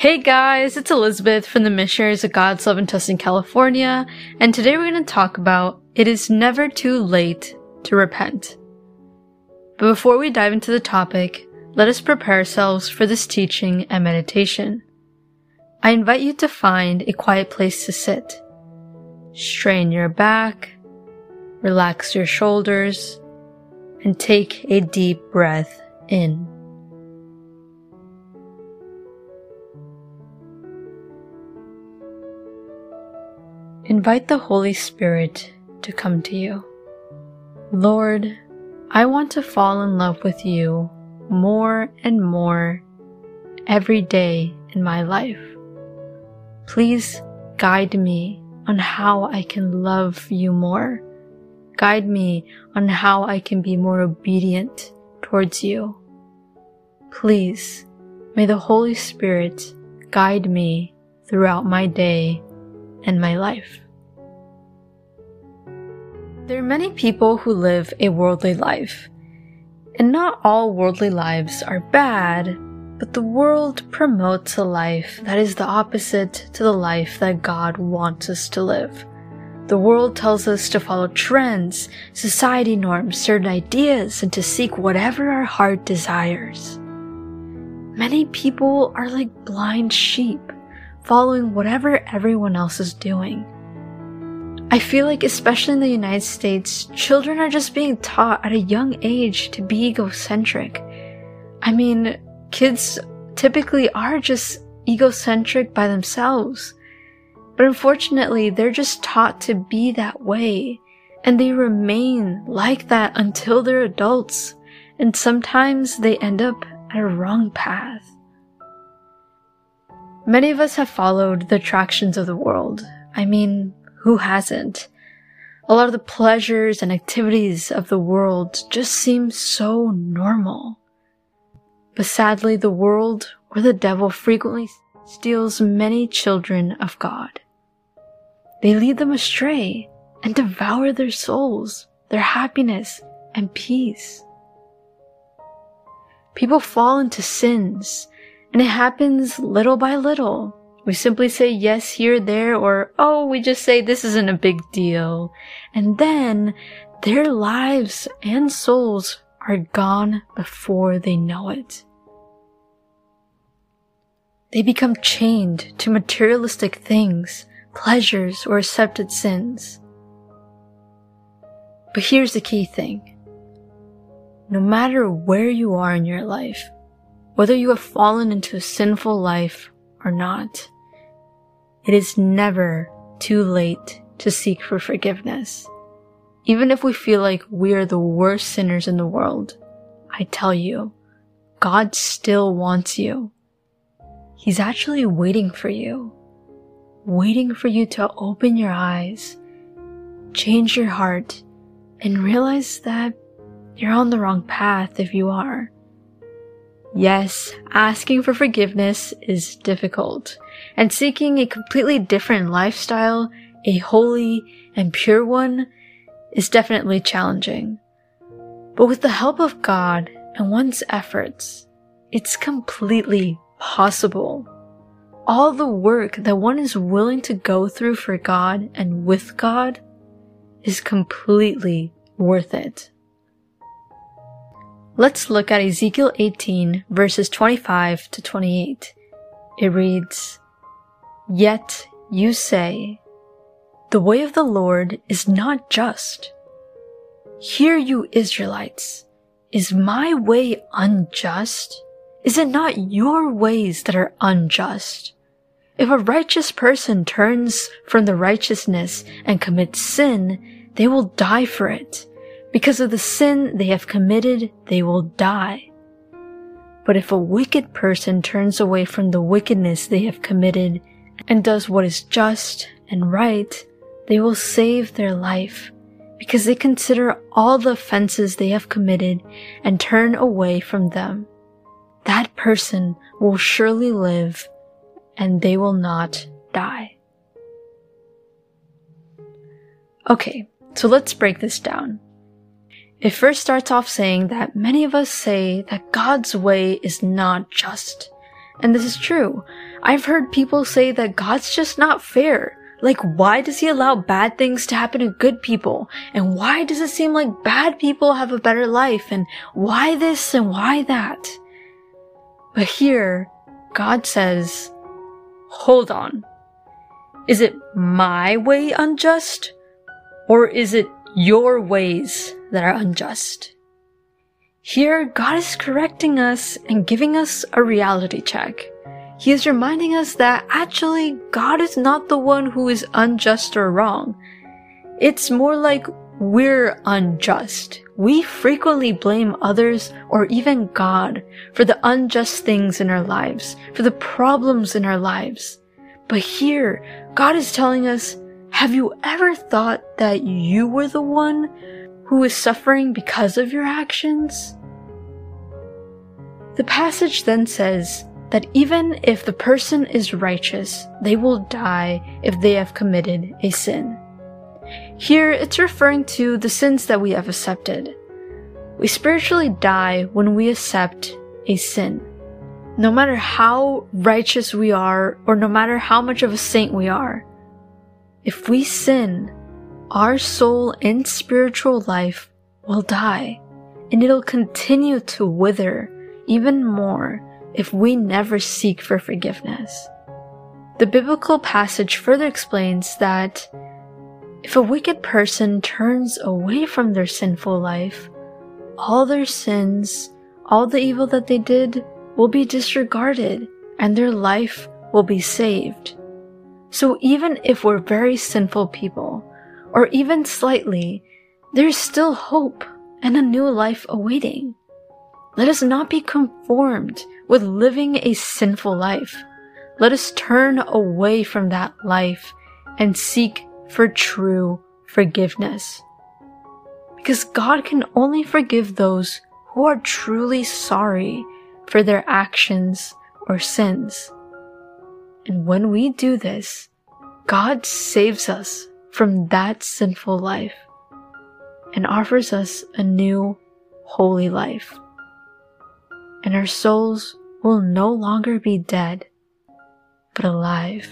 Hey guys, it's Elizabeth from the Missionaries of God's Love in Tustin, California, and today we're going to talk about it is never too late to repent. But before we dive into the topic, let us prepare ourselves for this teaching and meditation. I invite you to find a quiet place to sit. Strain your back, relax your shoulders, and take a deep breath in. Invite the Holy Spirit to come to you. Lord, I want to fall in love with you more and more every day in my life. Please guide me on how I can love you more. Guide me on how I can be more obedient towards you. Please, may the Holy Spirit guide me throughout my day and my life. There are many people who live a worldly life, and not all worldly lives are bad, but the world promotes a life that is the opposite to the life that God wants us to live. The world tells us to follow trends, society norms, certain ideas, and to seek whatever our heart desires. Many people are like blind sheep following whatever everyone else is doing. I feel like, especially in the United States, children are just being taught at a young age to be egocentric. I mean, kids typically are just egocentric by themselves. But unfortunately, they're just taught to be that way, and they remain like that until they're adults, and sometimes they end up at a wrong path. Many of us have followed the attractions of the world. I mean, who hasn't? A lot of the pleasures and activities of the world just seem so normal. But sadly, the world or the devil frequently steals many children of God. They lead them astray and devour their souls, their happiness, and peace. People fall into sins and it happens little by little. We simply say yes here, there, or oh, we just say this isn't a big deal. And then their lives and souls are gone before they know it. They become chained to materialistic things, pleasures, or accepted sins. But here's the key thing. No matter where you are in your life, whether you have fallen into a sinful life or not. It is never too late to seek for forgiveness. Even if we feel like we are the worst sinners in the world, I tell you, God still wants you. He's actually waiting for you, waiting for you to open your eyes, change your heart, and realize that you're on the wrong path if you are. Yes, asking for forgiveness is difficult, and seeking a completely different lifestyle, a holy and pure one, is definitely challenging. But with the help of God and one's efforts, it's completely possible. All the work that one is willing to go through for God and with God is completely worth it. Let's look at Ezekiel 18 verses 25 to 28. It reads, Yet you say, the way of the Lord is not just. Hear you Israelites, is my way unjust? Is it not your ways that are unjust? If a righteous person turns from the righteousness and commits sin, they will die for it. Because of the sin they have committed, they will die. But if a wicked person turns away from the wickedness they have committed and does what is just and right, they will save their life because they consider all the offenses they have committed and turn away from them. That person will surely live and they will not die. Okay, so let's break this down. It first starts off saying that many of us say that God's way is not just, And this is true. I've heard people say that God's just not fair. Like, why does he allow bad things to happen to good people? And why does it seem like bad people have a better life? And why this and why that? But here, God says, hold on. Is it my way unjust? Or is it your ways that are unjust? Here, God is correcting us and giving us a reality check. He is reminding us that actually God is not the one who is unjust or wrong. It's more like we're unjust. We frequently blame others or even God for the unjust things in our lives, for the problems in our lives. But here, God is telling us, have you ever thought that you were the one who is suffering because of your actions? The passage then says that even if the person is righteous, they will die if they have committed a sin. Here, it's referring to the sins that we have accepted. We spiritually die when we accept a sin. No matter how righteous we are, or no matter how much of a saint we are, if we sin, our soul and spiritual life will die, and it'll continue to wither even more if we never seek for forgiveness. The biblical passage further explains that if a wicked person turns away from their sinful life, all their sins, all the evil that they did will be disregarded and their life will be saved. So even if we're very sinful people, or even slightly, there's still hope and a new life awaiting. Let us not be conformed with living a sinful life. Let us turn away from that life and seek for true forgiveness. Because God can only forgive those who are truly sorry for their actions or sins. And when we do this, God saves us from that sinful life and offers us a new holy life. And our souls will no longer be dead, but alive.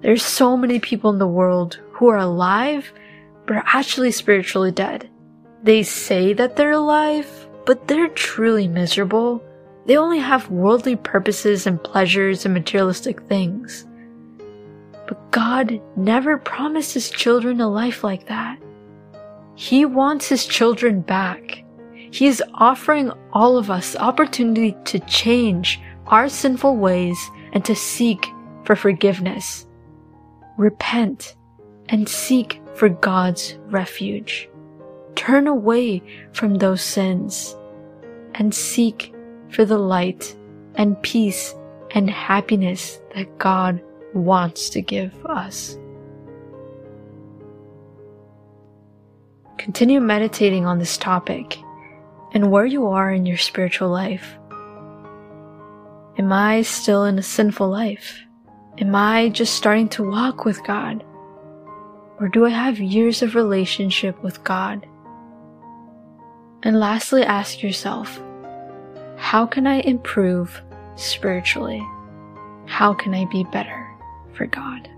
There's so many people in the world who are alive, but are actually spiritually dead. They say that they're alive, but they're truly miserable. They only have worldly purposes and pleasures and materialistic things. But God never promised his children a life like that. He wants his children back. He is offering all of us opportunity to change our sinful ways and to seek for forgiveness. Repent and seek for God's refuge. Turn away from those sins and seek for the light and peace and happiness that God wants to give us. Continue meditating on this topic and where you are in your spiritual life. Am I still in a sinful life? Am I just starting to walk with God? Or do I have years of relationship with God? And lastly, ask yourself, how can I improve spiritually? How can I be better for God?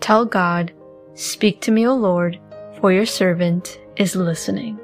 Tell God, Speak to me, O Lord, for your servant is listening.